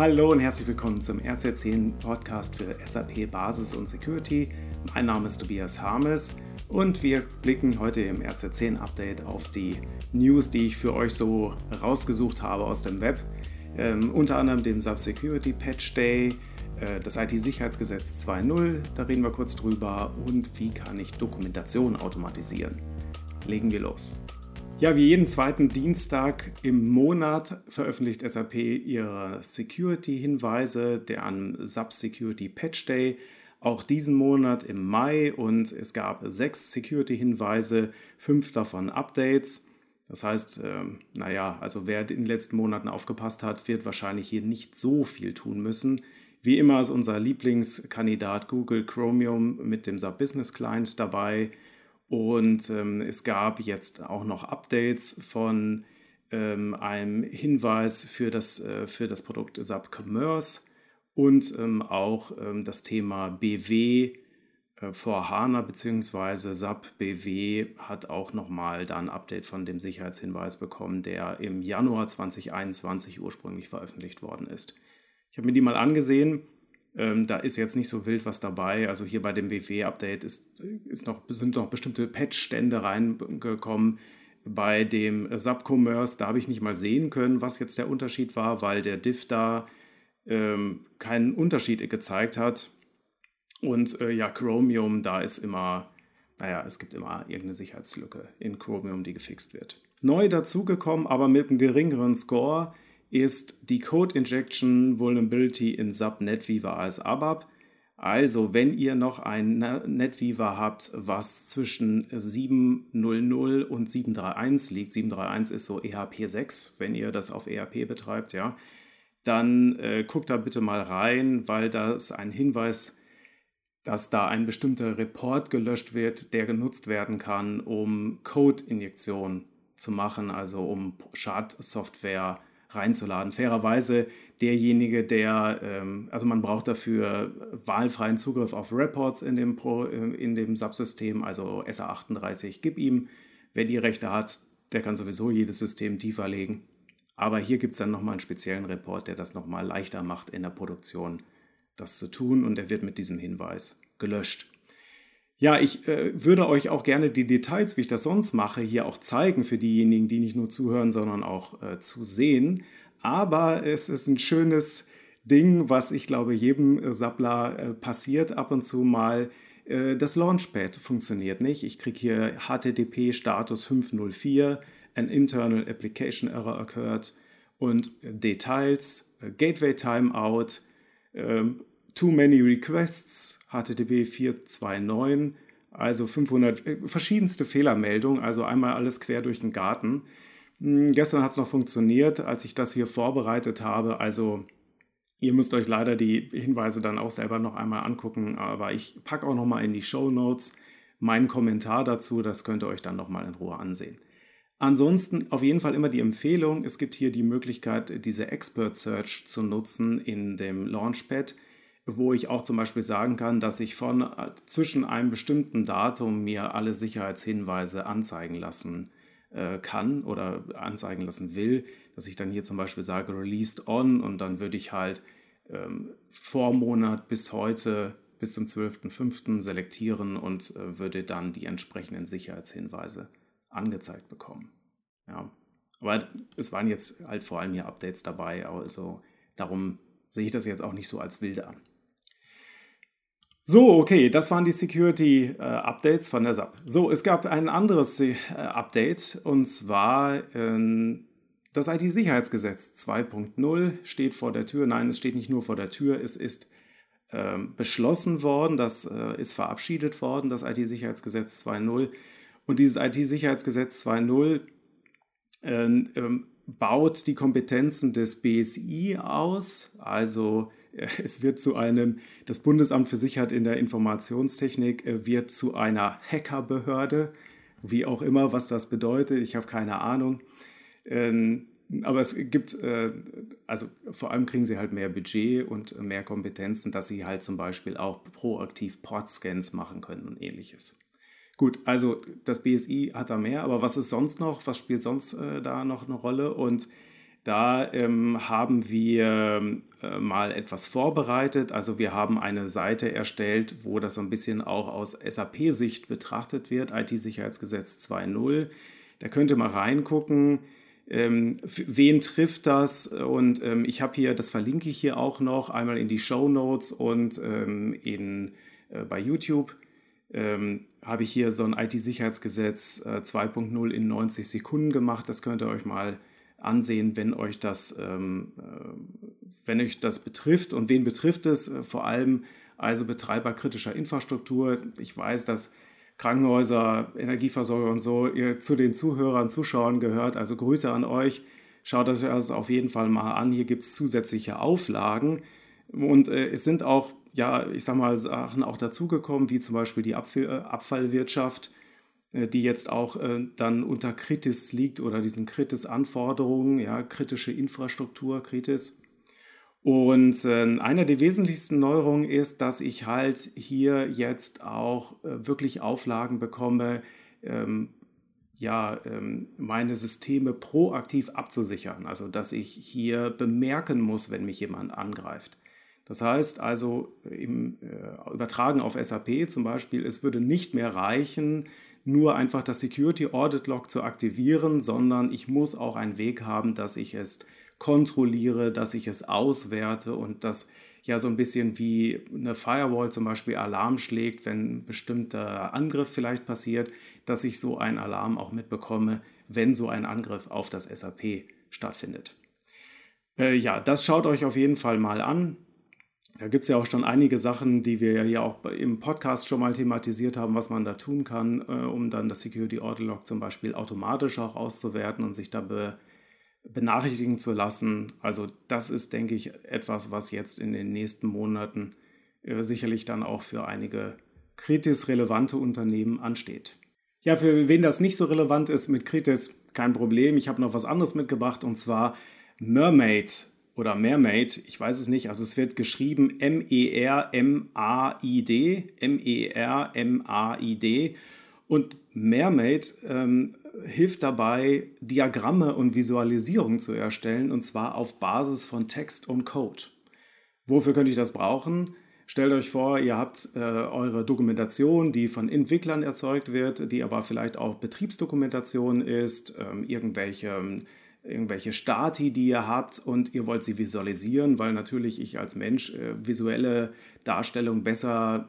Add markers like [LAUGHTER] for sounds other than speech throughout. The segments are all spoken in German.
Hallo und herzlich willkommen zum RZ10 Podcast für SAP Basis und Security. Mein Name ist Tobias Harmes und wir blicken heute im RZ10 Update auf die News, die ich für euch so rausgesucht habe aus dem Web. Ähm, unter anderem den Sub Security Patch Day, äh, das IT-Sicherheitsgesetz 2.0, da reden wir kurz drüber und wie kann ich Dokumentation automatisieren. Legen wir los. Ja, wie jeden zweiten Dienstag im Monat veröffentlicht SAP ihre Security-Hinweise, der an SAP Security Patch Day, auch diesen Monat im Mai und es gab sechs Security-Hinweise, fünf davon Updates. Das heißt, äh, naja, also wer in den letzten Monaten aufgepasst hat, wird wahrscheinlich hier nicht so viel tun müssen. Wie immer ist unser Lieblingskandidat Google Chromium mit dem SAP Business Client dabei. Und ähm, es gab jetzt auch noch Updates von ähm, einem Hinweis für das, äh, für das Produkt SAP Commerce und ähm, auch ähm, das Thema BW äh, vor HANA bzw. SAP BW hat auch nochmal da ein Update von dem Sicherheitshinweis bekommen, der im Januar 2021 ursprünglich veröffentlicht worden ist. Ich habe mir die mal angesehen ähm, da ist jetzt nicht so wild was dabei. Also hier bei dem BW-Update ist, ist noch, sind noch bestimmte Patch-Stände reingekommen. Bei dem Subcommerce, da habe ich nicht mal sehen können, was jetzt der Unterschied war, weil der Diff da ähm, keinen Unterschied gezeigt hat. Und äh, ja, Chromium, da ist immer, naja, es gibt immer irgendeine Sicherheitslücke in Chromium, die gefixt wird. Neu dazugekommen, aber mit einem geringeren Score, ist die Code Injection Vulnerability in NetWeaver als ABAP. Also, wenn ihr noch ein NetWeaver habt, was zwischen 7.0.0 und 7.3.1 liegt, 7.3.1 ist so EHP 6, wenn ihr das auf ERP betreibt, ja, dann äh, guckt da bitte mal rein, weil da ist ein Hinweis, dass da ein bestimmter Report gelöscht wird, der genutzt werden kann, um Code-Injektion zu machen, also um Schadsoftware zu reinzuladen. Fairerweise derjenige, der, ähm, also man braucht dafür wahlfreien Zugriff auf Reports in dem, Pro, äh, in dem Subsystem, also SA38, gib ihm. Wer die Rechte hat, der kann sowieso jedes System tiefer legen. Aber hier gibt es dann nochmal einen speziellen Report, der das nochmal leichter macht in der Produktion, das zu tun und der wird mit diesem Hinweis gelöscht. Ja, ich äh, würde euch auch gerne die Details, wie ich das sonst mache, hier auch zeigen für diejenigen, die nicht nur zuhören, sondern auch äh, zu sehen. Aber es ist ein schönes Ding, was ich glaube jedem äh, Sappler äh, passiert ab und zu mal. Äh, das Launchpad funktioniert nicht. Ich kriege hier HTTP Status 504, an internal application error occurred und Details, äh, Gateway Timeout, ähm, Too Many Requests, HTTP 429, also 500 äh, verschiedenste Fehlermeldungen, also einmal alles quer durch den Garten. Hm, gestern hat es noch funktioniert, als ich das hier vorbereitet habe. Also ihr müsst euch leider die Hinweise dann auch selber noch einmal angucken, aber ich packe auch noch mal in die Show Notes meinen Kommentar dazu, das könnt ihr euch dann noch mal in Ruhe ansehen. Ansonsten auf jeden Fall immer die Empfehlung, es gibt hier die Möglichkeit, diese Expert Search zu nutzen in dem Launchpad wo ich auch zum Beispiel sagen kann, dass ich von äh, zwischen einem bestimmten Datum mir alle Sicherheitshinweise anzeigen lassen äh, kann oder anzeigen lassen will, dass ich dann hier zum Beispiel sage released on und dann würde ich halt ähm, vor Monat bis heute bis zum 12.05. selektieren und äh, würde dann die entsprechenden Sicherheitshinweise angezeigt bekommen. Ja. Aber es waren jetzt halt vor allem hier Updates dabei, also darum sehe ich das jetzt auch nicht so als wilde an. So, okay, das waren die Security-Updates äh, von der SAP. So, es gab ein anderes äh, Update und zwar äh, das IT-Sicherheitsgesetz 2.0 steht vor der Tür. Nein, es steht nicht nur vor der Tür, es ist ähm, beschlossen worden, das äh, ist verabschiedet worden, das IT-Sicherheitsgesetz 2.0. Und dieses IT-Sicherheitsgesetz 2.0 ähm, ähm, baut die Kompetenzen des BSI aus, also [LAUGHS] es wird zu einem, das Bundesamt für Sicherheit in der Informationstechnik äh, wird zu einer Hackerbehörde, wie auch immer, was das bedeutet, ich habe keine Ahnung. Ähm, aber es gibt, äh, also vor allem kriegen sie halt mehr Budget und mehr Kompetenzen, dass sie halt zum Beispiel auch proaktiv Portscans machen können und ähnliches. Gut, also das BSI hat da mehr, aber was ist sonst noch? Was spielt sonst äh, da noch eine Rolle? Und Da ähm, haben wir äh, mal etwas vorbereitet. Also wir haben eine Seite erstellt, wo das so ein bisschen auch aus SAP-Sicht betrachtet wird, IT-Sicherheitsgesetz 2.0. Da könnt ihr mal reingucken. Ähm, wen trifft das? Und ähm, ich habe hier, das verlinke ich hier auch noch, einmal in die Show Notes und ähm, in, äh, bei YouTube ähm, habe ich hier so ein IT-Sicherheitsgesetz äh, 2.0 in 90 Sekunden gemacht. Das könnt ihr euch mal ansehen, wenn euch das, ähm, äh, wenn euch das betrifft. Und wen betrifft es? Äh, vor allem also Betreiber kritischer Infrastruktur. Ich weiß, dass Krankenhäuser, Energieversorger und so ihr zu den Zuhörern, Zuschauern gehört. Also Grüße an euch. Schaut euch das auf jeden Fall mal an. Hier gibt es zusätzliche Auflagen. Und äh, es sind auch, ja, ich sag mal, Sachen auch dazugekommen, wie zum Beispiel die Abfall, äh, Abfallwirtschaft die jetzt auch äh, dann unter Kritis liegt oder diesen Kritis-Anforderungen, ja, kritische Infrastruktur, Kritis. Und äh, einer der wesentlichsten Neuerungen ist, dass ich halt hier jetzt auch wirklich Auflagen bekomme, ähm, ja, ähm, meine Systeme proaktiv abzusichern. Also, dass ich hier bemerken muss, wenn mich jemand angreift. Das heißt also, im äh, Übertragen auf SAP zum Beispiel, es würde nicht mehr reichen, nur einfach das Security Audit Log zu aktivieren, sondern ich muss auch einen Weg haben, dass ich es kontrolliere, dass ich es auswerte und dass ja so ein bisschen wie eine Firewall zum Beispiel Alarm schlägt, wenn ein bestimmter Angriff vielleicht passiert, dass ich so einen Alarm auch mitbekomme, wenn so ein Angriff auf das SAP stattfindet. Äh, ja, das schaut euch auf jeden Fall mal an. Da gibt es ja auch schon einige Sachen, die wir ja hier auch im Podcast schon mal thematisiert haben, was man da tun kann, äh, um dann das Security Audit Log zum Beispiel automatisch auch auszuwerten und sich da be benachrichtigen zu lassen. Also das ist, denke ich, etwas, was jetzt in den nächsten Monaten äh, sicherlich dann auch für einige kritisch relevante Unternehmen ansteht. Ja, für wen das nicht so relevant ist mit Kritis, kein Problem. Ich habe noch was anderes mitgebracht und zwar Mermaid oder Mermaid, ich weiß es nicht. Also es wird geschrieben M-E-R-M-A-I-D, M-E-R-M-A-I-D. Und Mermaid ähm, hilft dabei, Diagramme und Visualisierungen zu erstellen, und zwar auf Basis von Text und Code. Wofür könnte ich das brauchen? Stellt euch vor, ihr habt äh, eure Dokumentation, die von Entwicklern erzeugt wird, die aber vielleicht auch Betriebsdokumentation ist, ähm, irgendwelche irgendwelche Stati, die ihr habt und ihr wollt sie visualisieren, weil natürlich ich als Mensch äh, visuelle Darstellung besser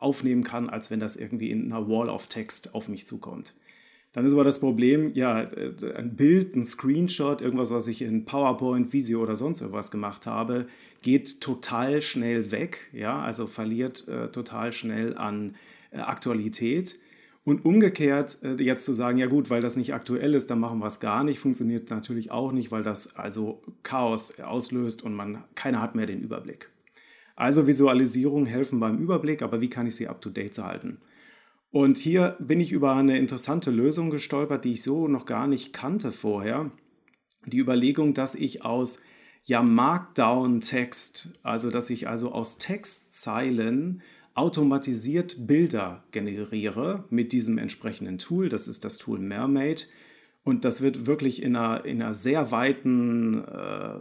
aufnehmen kann, als wenn das irgendwie in einer Wall of Text auf mich zukommt. Dann ist aber das Problem, ja, äh, ein Bild, ein Screenshot, irgendwas, was ich in PowerPoint, Visio oder sonst irgendwas gemacht habe, geht total schnell weg, ja, also verliert äh, total schnell an äh, Aktualität. Und umgekehrt äh, jetzt zu sagen, ja gut, weil das nicht aktuell ist, dann machen wir es gar nicht, funktioniert natürlich auch nicht, weil das also Chaos auslöst und man keiner hat mehr den Überblick. Also Visualisierungen helfen beim Überblick, aber wie kann ich sie up-to-date halten? Und hier bin ich über eine interessante Lösung gestolpert, die ich so noch gar nicht kannte vorher. Die Überlegung, dass ich aus ja, Markdown-Text, also dass ich also aus Textzeilen automatisiert Bilder generiere mit diesem entsprechenden Tool. Das ist das Tool Mermaid. Und das wird wirklich in einer, in einer sehr weiten, äh,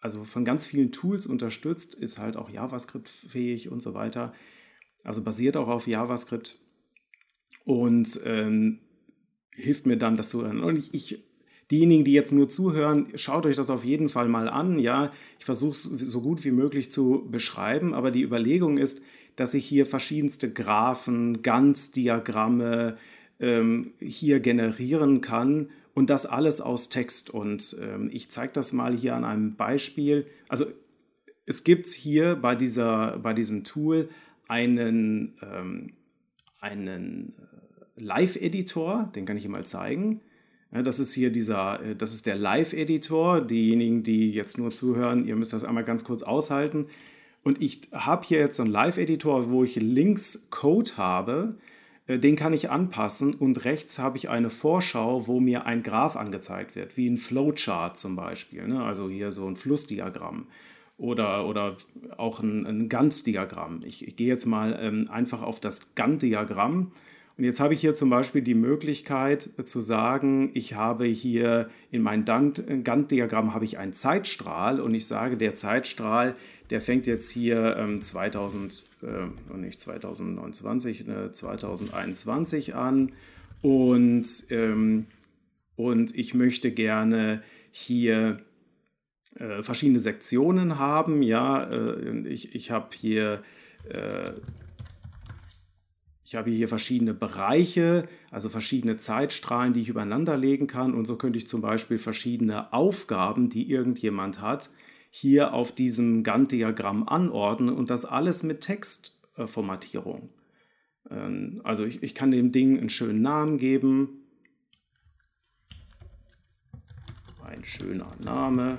also von ganz vielen Tools unterstützt, ist halt auch JavaScript-fähig und so weiter. Also basiert auch auf JavaScript und ähm, hilft mir dann, das zu hören. Und ich, ich diejenigen, die jetzt nur zuhören, schaut euch das auf jeden Fall mal an. Ja, ich versuche es so gut wie möglich zu beschreiben, aber die Überlegung ist, dass ich hier verschiedenste Graphen, Gantt-Diagramme ähm, hier generieren kann und das alles aus Text. Und ähm, ich zeige das mal hier an einem Beispiel. Also es gibt hier bei, dieser, bei diesem Tool einen, ähm, einen äh, Live-Editor, den kann ich hier mal zeigen. Das ist hier dieser, äh, das ist der Live-Editor. Diejenigen, die jetzt nur zuhören, ihr müsst das einmal ganz kurz aushalten. Und ich habe hier jetzt einen Live-Editor, wo ich links Code habe. Äh, den kann ich anpassen und rechts habe ich eine Vorschau, wo mir ein Graph angezeigt wird, wie ein Flowchart zum Beispiel. Ne? Also hier so ein Flussdiagramm oder, oder auch ein, ein Gantt-Diagramm. Ich, ich, gehe jetzt mal ähm, einfach auf das Gantt-Diagramm Und jetzt habe ich hier zum Beispiel die Möglichkeit zu sagen, ich habe hier in meinem Gantt-Diagramm habe ich einen Zeitstrahl und ich sage, der Zeitstrahl, der fängt jetzt hier ähm, 2000, äh, nicht 2029, äh, 2021 an und, ähm, und ich möchte gerne hier äh, verschiedene Sektionen haben. Ja, äh, ich, ich habe hier äh, ich habe hier verschiedene Bereiche, also verschiedene Zeitstrahlen, die ich übereinander legen kann. Und so könnte ich zum Beispiel verschiedene Aufgaben, die irgendjemand hat, hier auf diesem Gantt-Diagramm anordnen und das alles mit Textformatierung. Ähm, also ich, ich kann dem Ding einen schönen Namen geben. Ein schöner Name.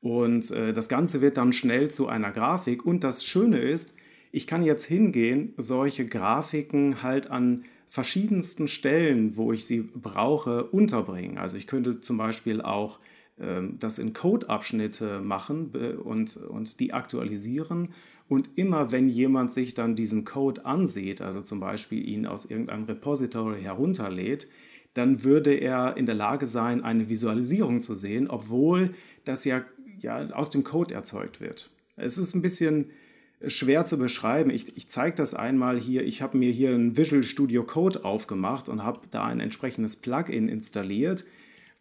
Und äh, das Ganze wird dann schnell zu einer Grafik. Und das Schöne ist, ich kann jetzt hingehen, solche Grafiken halt an verschiedensten Stellen, wo ich sie brauche, unterbringen. Also ich könnte zum Beispiel auch das in Code-Abschnitte machen und, und die aktualisieren. Und immer wenn jemand sich dann diesen Code ansieht, also zum Beispiel ihn aus irgendeinem Repository herunterlädt, dann würde er in der Lage sein, eine Visualisierung zu sehen, obwohl das ja, ja aus dem Code erzeugt wird. Es ist ein bisschen schwer zu beschreiben. Ich, ich zeige das einmal hier. Ich habe mir hier ein Visual Studio Code aufgemacht und habe da ein entsprechendes Plugin installiert,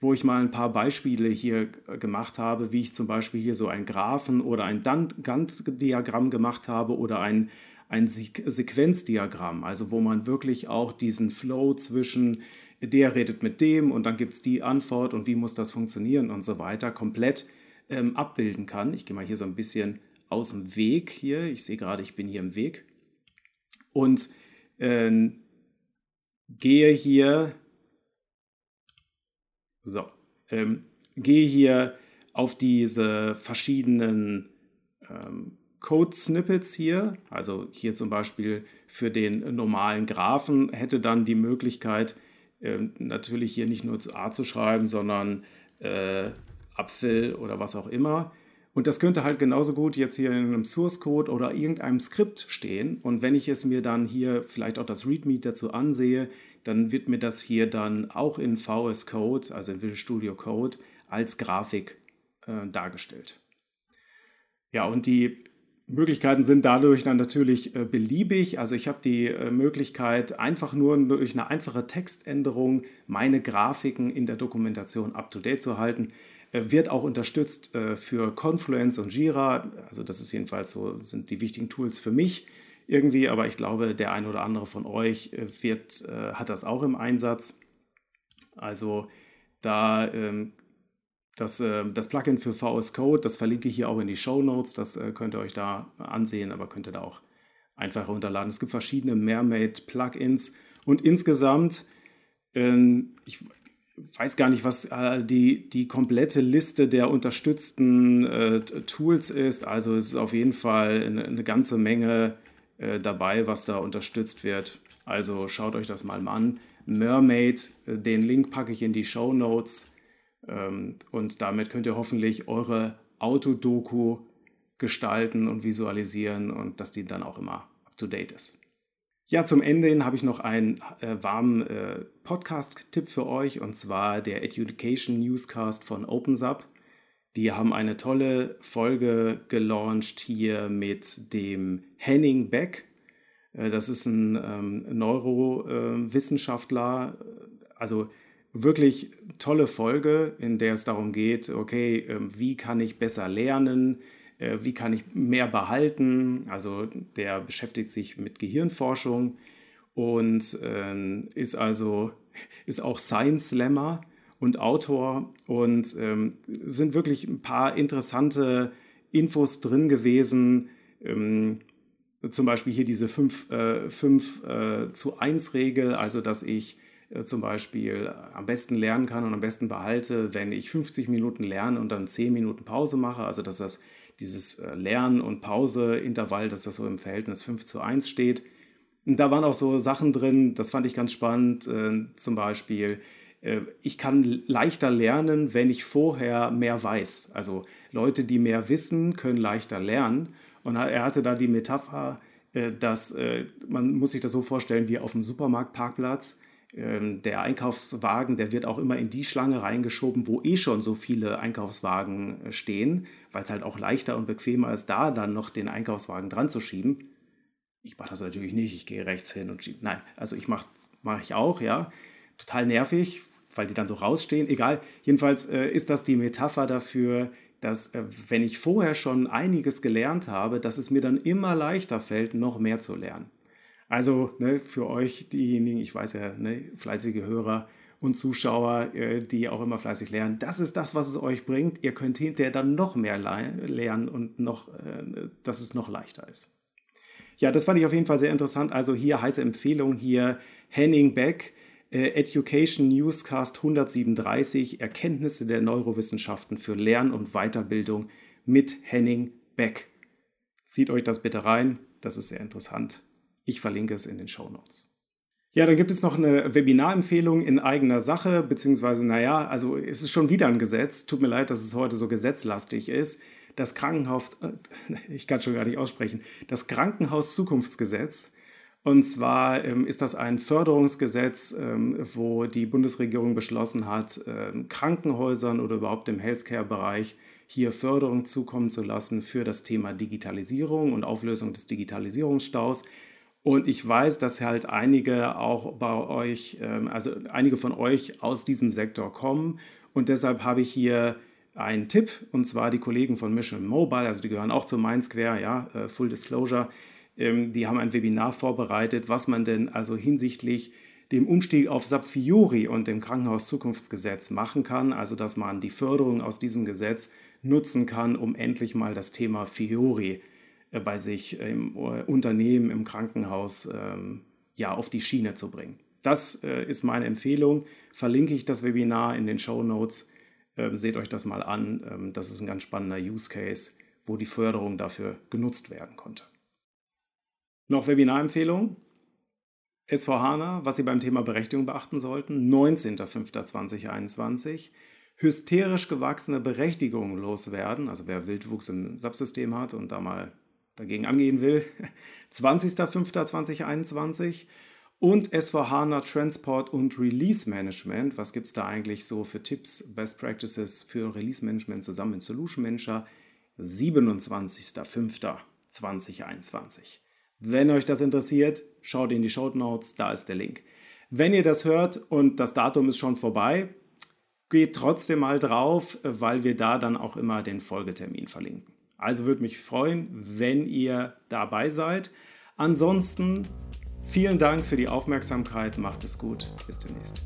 wo ich mal ein paar Beispiele hier gemacht habe, wie ich zum Beispiel hier so ein Graphen oder ein Gantt-Diagramm gemacht habe oder ein, ein Sequenzdiagramm, also wo man wirklich auch diesen Flow zwischen der redet mit dem und dann gibt es die Antwort und wie muss das funktionieren und so weiter komplett ähm, abbilden kann. Ich gehe mal hier so ein bisschen aus dem Weg hier. Ich sehe gerade, ich bin hier im Weg. Und äh, gehe hier, so, ähm, gehe hier auf diese verschiedenen ähm, Code-Snippets hier. Also hier zum Beispiel für den normalen Graphen hätte dann die Möglichkeit, äh, natürlich hier nicht nur A zu schreiben, sondern äh, Apfel oder was auch immer. Und das könnte halt genauso gut jetzt hier in einem Source Code oder irgendeinem Skript stehen. Und wenn ich es mir dann hier vielleicht auch das README dazu ansehe, dann wird mir das hier dann auch in VS Code, also in Visual Studio Code, als Grafik äh, dargestellt. Ja, und die Möglichkeiten sind dadurch dann natürlich äh, beliebig. Also ich habe die äh, Möglichkeit, einfach nur durch eine einfache Textänderung meine Grafiken in der Dokumentation up-to-date zu halten. Äh, wird auch unterstützt äh, für Confluence und Jira. Also das ist jedenfalls so, sind die wichtigen Tools für mich irgendwie, aber ich glaube, der ein oder andere von euch äh, wird, hat das auch im Einsatz. Also da ähm, das, das Plugin für VS Code, das verlinke ich hier auch in die Show Notes. Das könnt ihr euch da ansehen, aber könnt ihr da auch einfach runterladen. Es gibt verschiedene Mermaid-Plugins und insgesamt, ähm, ich weiß gar nicht, was äh, die, die komplette Liste der unterstützten äh, Tools ist. Also es ist auf jeden Fall eine, eine ganze Menge äh, dabei, was da unterstützt wird. Also schaut euch das mal an. Mermaid, äh, den Link packe ich in die Show Notes. Ähm, und damit könnt ihr hoffentlich eure Autodoku gestalten und visualisieren und dass die dann auch immer up-to-date ist. Ja, zum Ende hin habe ich noch einen äh, warmen Podcast-Tipp für euch und zwar der Education Newscast von OpenSUB. Die haben eine tolle Folge gelauncht hier mit dem Henning Beck. Äh, das ist ein ähm, Neurowissenschaftler. also wirklich tolle Folge, in der es darum geht, okay, ähm, wie kann ich besser lernen? Äh, wie kann ich mehr behalten. Also der beschäftigt sich mit Gehirnforschung und äh, ist also [LAUGHS] ist auch Science Slammer und Autor und ähm, sind wirklich ein paar interessante Infos drin gewesen. Ähm, zum Beispiel hier diese 5 äh, fünf, äh, zu 1 Regel, also dass ich äh, zum Beispiel am besten lernen kann und am besten behalte, wenn ich 50 Minuten lerne und dann 10 Minuten Pause mache, also dass das dieses äh, Lern- und Pause-Intervall, dass das so im Verhältnis 5 zu 1 steht. Und da waren auch so Sachen drin, das fand ich ganz spannend, äh, zum Beispiel, ich kann leichter lernen, wenn ich vorher mehr weiß. Also Leute, die mehr wissen, können leichter lernen. Und er hatte da die Metapher äh, dass äh, man muss sich das so vorstellen wie auf dem Supermarktparkplatz. Ähm, der Einkaufswagen, der wird auch immer in die Schlange reingeschoben, wo eh schon so viele Einkaufswagen äh, stehen, weil es halt auch leichter und bequemer ist, da dann noch den Einkaufswagen dran zu schieben. Ich mache das natürlich nicht, ich gehe rechts hin und schiebe. Nein, also ich mache mach ich auch, ja. Total nervig, weil die dann so rausstehen. Egal, jedenfalls äh, ist das die Metapher dafür, dass äh, wenn ich vorher schon einiges gelernt habe, dass es mir dann immer leichter fällt, noch mehr zu lernen. Also ne, für euch diejenigen, ich weiß ja, ne, fleißige Hörer und Zuschauer, äh, die auch immer fleißig lernen, das ist das, was es euch bringt. Ihr könnt hinterher dann noch mehr lernen und noch, äh, dass es noch leichter ist. Ja, das fand ich auf jeden Fall sehr interessant. Also hier heiße Empfehlung hier Henning Beck, Education Newscast 137, Erkenntnisse der Neurowissenschaften für Lern- und Weiterbildung mit Henning Beck. Zieht euch das bitte rein, das ist sehr interessant. Ich verlinke es in den Show Notes. Ja, dann gibt es noch eine Webinarempfehlung in eigener Sache, beziehungsweise, naja, also es ist schon wieder ein Gesetz. Tut mir leid, dass es heute so gesetzlastig ist. Das Krankenhaus, äh, [LAUGHS] ich kann schon gar nicht aussprechen, das Krankenhaus-Zukunftsgesetz. Und zwar ähm, ist das ein Förderungsgesetz, ähm, wo die Bundesregierung beschlossen hat, ähm, Krankenhäusern oder überhaupt im Healthcare-Bereich hier Förderung zukommen zu lassen für das Thema Digitalisierung und Auflösung des Digitalisierungsstaus. Und ich weiß, dass halt einige auch bei euch, ähm, also einige von euch aus diesem Sektor kommen. Und deshalb habe ich hier einen Tipp, und zwar die Kollegen von Mission Mobile, also die gehören auch zu Mindsquare, ja, äh, Full Disclosure. Ähm, die haben ein Webinar vorbereitet, was man denn also hinsichtlich dem Umstieg auf SAP Fiori und dem Krankenhaus-Zukunftsgesetz machen kann, also dass man die Förderung aus diesem Gesetz nutzen kann, um endlich mal das Thema Fiori äh, bei sich im äh, Unternehmen, im Krankenhaus ähm, ja, auf die Schiene zu bringen. Das äh, ist meine Empfehlung. Verlinke ich das Webinar in den Show Notes. seht euch das mal an. Ähm, das ist ein ganz spannender Use Case, wo die Förderung dafür genutzt werden konnte. Noch Webinarempfehlung. SVHANA, was Sie beim Thema Berechtigung beachten sollten, 19.05.2021. Hysterisch gewachsene Berechtigungen loswerden, also wer Wildwuchs im Subsystem hat und da mal dagegen angehen will, [LAUGHS] 20.05.2021 und S4HANA Transport und Release Management. Was gibt es da eigentlich so für Tipps, Best Practices für Release Management zusammen mit Solution Manager? 27.05.2021. Wenn euch das interessiert, schaut in die Show Notes, da ist der Link. Wenn ihr das hört und das Datum ist schon vorbei, geht trotzdem mal drauf, weil wir da dann auch immer den Folgetermin verlinken. Also würde mich freuen, wenn ihr dabei seid. Ansonsten vielen Dank für die Aufmerksamkeit, macht es gut, bis demnächst.